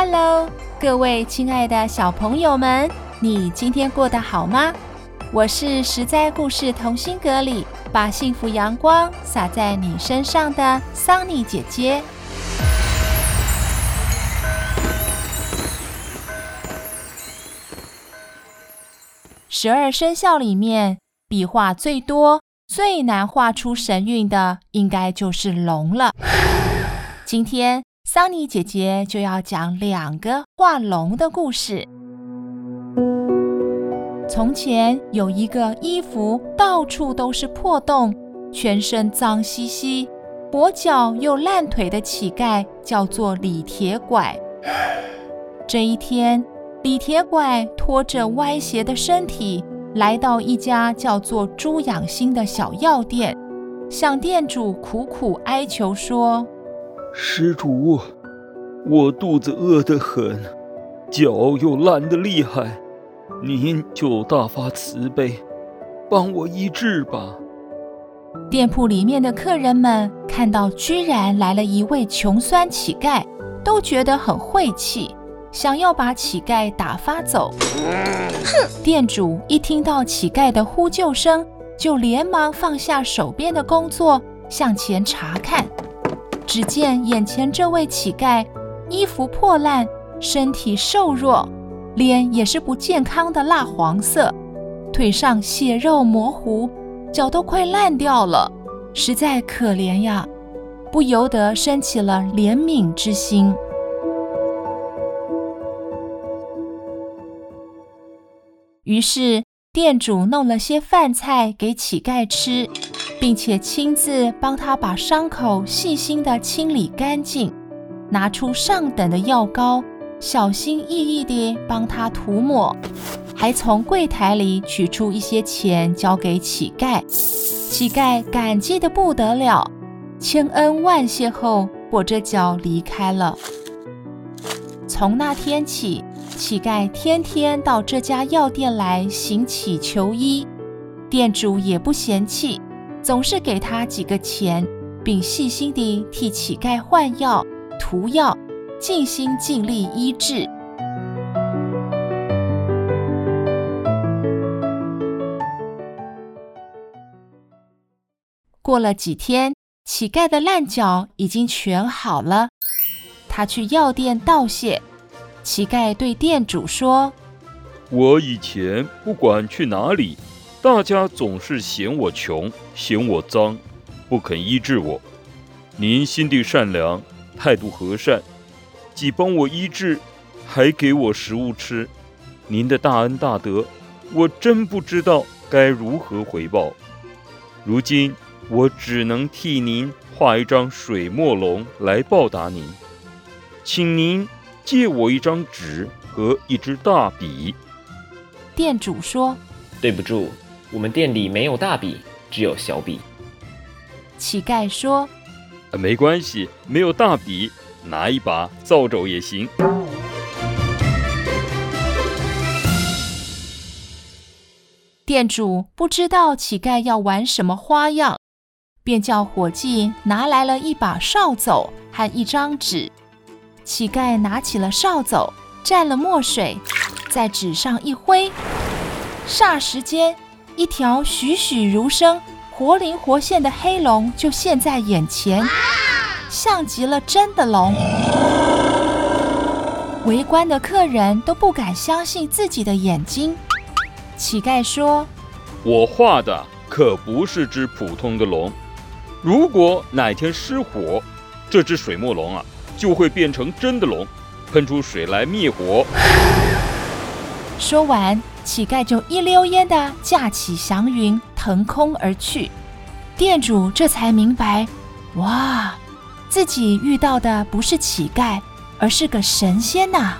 Hello，各位亲爱的小朋友们，你今天过得好吗？我是实在故事同心阁里把幸福阳光洒在你身上的桑尼姐姐。十二生肖里面，笔画最多、最难画出神韵的，应该就是龙了。今天，桑尼姐姐就要讲两个画龙的故事。从前有一个衣服到处都是破洞、全身脏兮兮、跛脚又烂腿的乞丐，叫做李铁拐。这一天，李铁拐拖着歪斜的身体，来到一家叫做猪养心的小药店，向店主苦苦哀求说。施主，我肚子饿得很，脚又烂得厉害，您就大发慈悲，帮我医治吧。店铺里面的客人们看到居然来了一位穷酸乞丐，都觉得很晦气，想要把乞丐打发走。哼！店主一听到乞丐的呼救声，就连忙放下手边的工作，向前查看。只见眼前这位乞丐，衣服破烂，身体瘦弱，脸也是不健康的蜡黄色，腿上血肉模糊，脚都快烂掉了，实在可怜呀，不由得生起了怜悯之心。于是店主弄了些饭菜给乞丐吃。并且亲自帮他把伤口细心地清理干净，拿出上等的药膏，小心翼翼地帮他涂抹，还从柜台里取出一些钱交给乞丐。乞丐感激得不得了，千恩万谢后，跛着脚离开了。从那天起，乞丐天天到这家药店来行乞求医，店主也不嫌弃。总是给他几个钱，并细心地替乞丐换药、涂药，尽心尽力医治。过了几天，乞丐的烂脚已经全好了。他去药店道谢，乞丐对店主说：“我以前不管去哪里。”大家总是嫌我穷，嫌我脏，不肯医治我。您心地善良，态度和善，既帮我医治，还给我食物吃。您的大恩大德，我真不知道该如何回报。如今我只能替您画一张水墨龙来报答您，请您借我一张纸和一支大笔。店主说：“对不住。”我们店里没有大笔，只有小笔。乞丐说：“没关系，没有大笔，拿一把扫帚也行。”店主不知道乞丐要玩什么花样，便叫伙计拿来了一把扫帚和一张纸。乞丐拿起了扫帚，蘸了墨水，在纸上一挥，霎时间。一条栩栩如生、活灵活现的黑龙就现在眼前，像极了真的龙。围观的客人都不敢相信自己的眼睛。乞丐说：“我画的可不是只普通的龙，如果哪天失火，这只水墨龙啊就会变成真的龙，喷出水来灭火。”说完。乞丐就一溜烟地驾起祥云，腾空而去。店主这才明白，哇，自己遇到的不是乞丐，而是个神仙呐！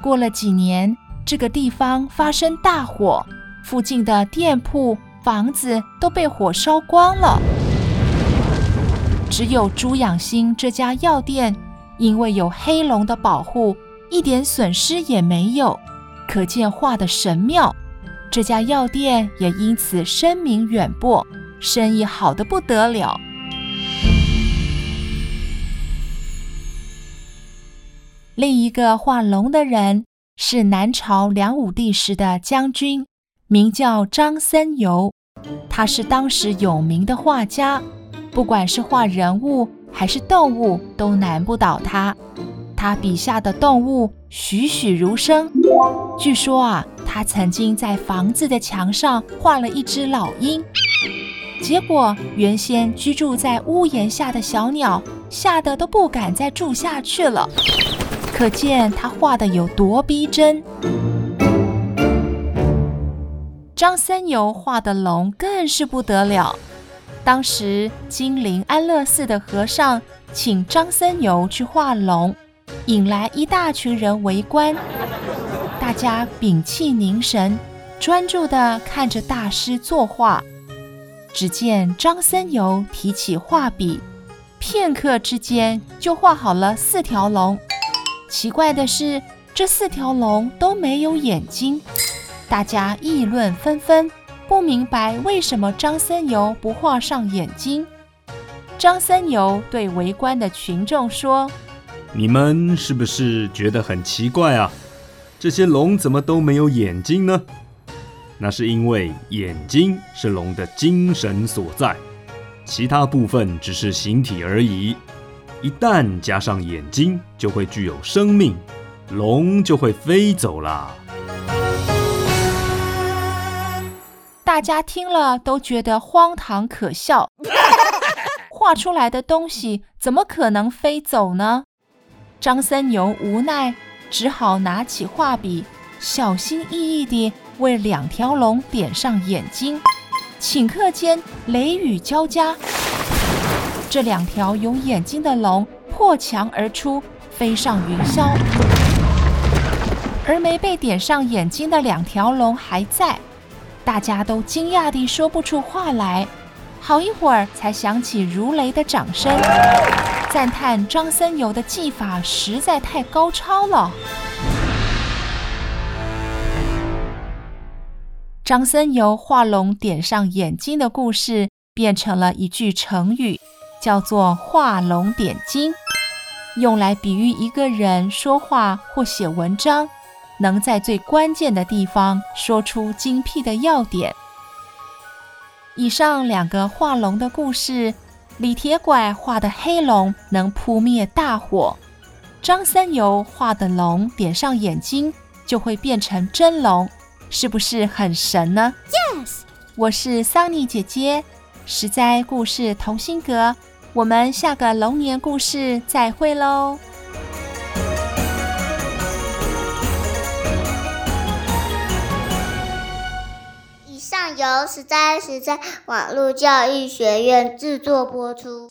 过了几年，这个地方发生大火，附近的店铺、房子都被火烧光了。只有朱养心这家药店，因为有黑龙的保护，一点损失也没有，可见画的神妙。这家药店也因此声名远播，生意好的不得了。另一个画龙的人是南朝梁武帝时的将军，名叫张僧繇。他是当时有名的画家，不管是画人物还是动物，都难不倒他。他笔下的动物栩栩如生。据说啊，他曾经在房子的墙上画了一只老鹰，结果原先居住在屋檐下的小鸟吓得都不敢再住下去了。可见他画的有多逼真。张僧繇画的龙更是不得了。当时金陵安乐寺的和尚请张僧繇去画龙，引来一大群人围观。大家屏气凝神，专注地看着大师作画。只见张僧繇提起画笔，片刻之间就画好了四条龙。奇怪的是，这四条龙都没有眼睛，大家议论纷纷，不明白为什么张僧繇不画上眼睛。张僧繇对围观的群众说：“你们是不是觉得很奇怪啊？这些龙怎么都没有眼睛呢？那是因为眼睛是龙的精神所在，其他部分只是形体而已。”一旦加上眼睛，就会具有生命，龙就会飞走啦。大家听了都觉得荒唐可笑，画出来的东西怎么可能飞走呢？张三牛无奈，只好拿起画笔，小心翼翼地为两条龙点上眼睛。顷刻间，雷雨交加。这两条有眼睛的龙破墙而出，飞上云霄，而没被点上眼睛的两条龙还在，大家都惊讶地说不出话来。好一会儿才响起如雷的掌声，赞叹张僧繇的技法实在太高超了。张僧繇画龙点上眼睛的故事变成了一句成语。叫做画龙点睛，用来比喻一个人说话或写文章，能在最关键的地方说出精辟的要点。以上两个画龙的故事，李铁拐画的黑龙能扑灭大火，张僧繇画的龙点上眼睛就会变成真龙，是不是很神呢？Yes，我是桑尼姐姐，实在故事同心阁。我们下个龙年故事再会喽！由实在实在网络教育学院制作播出。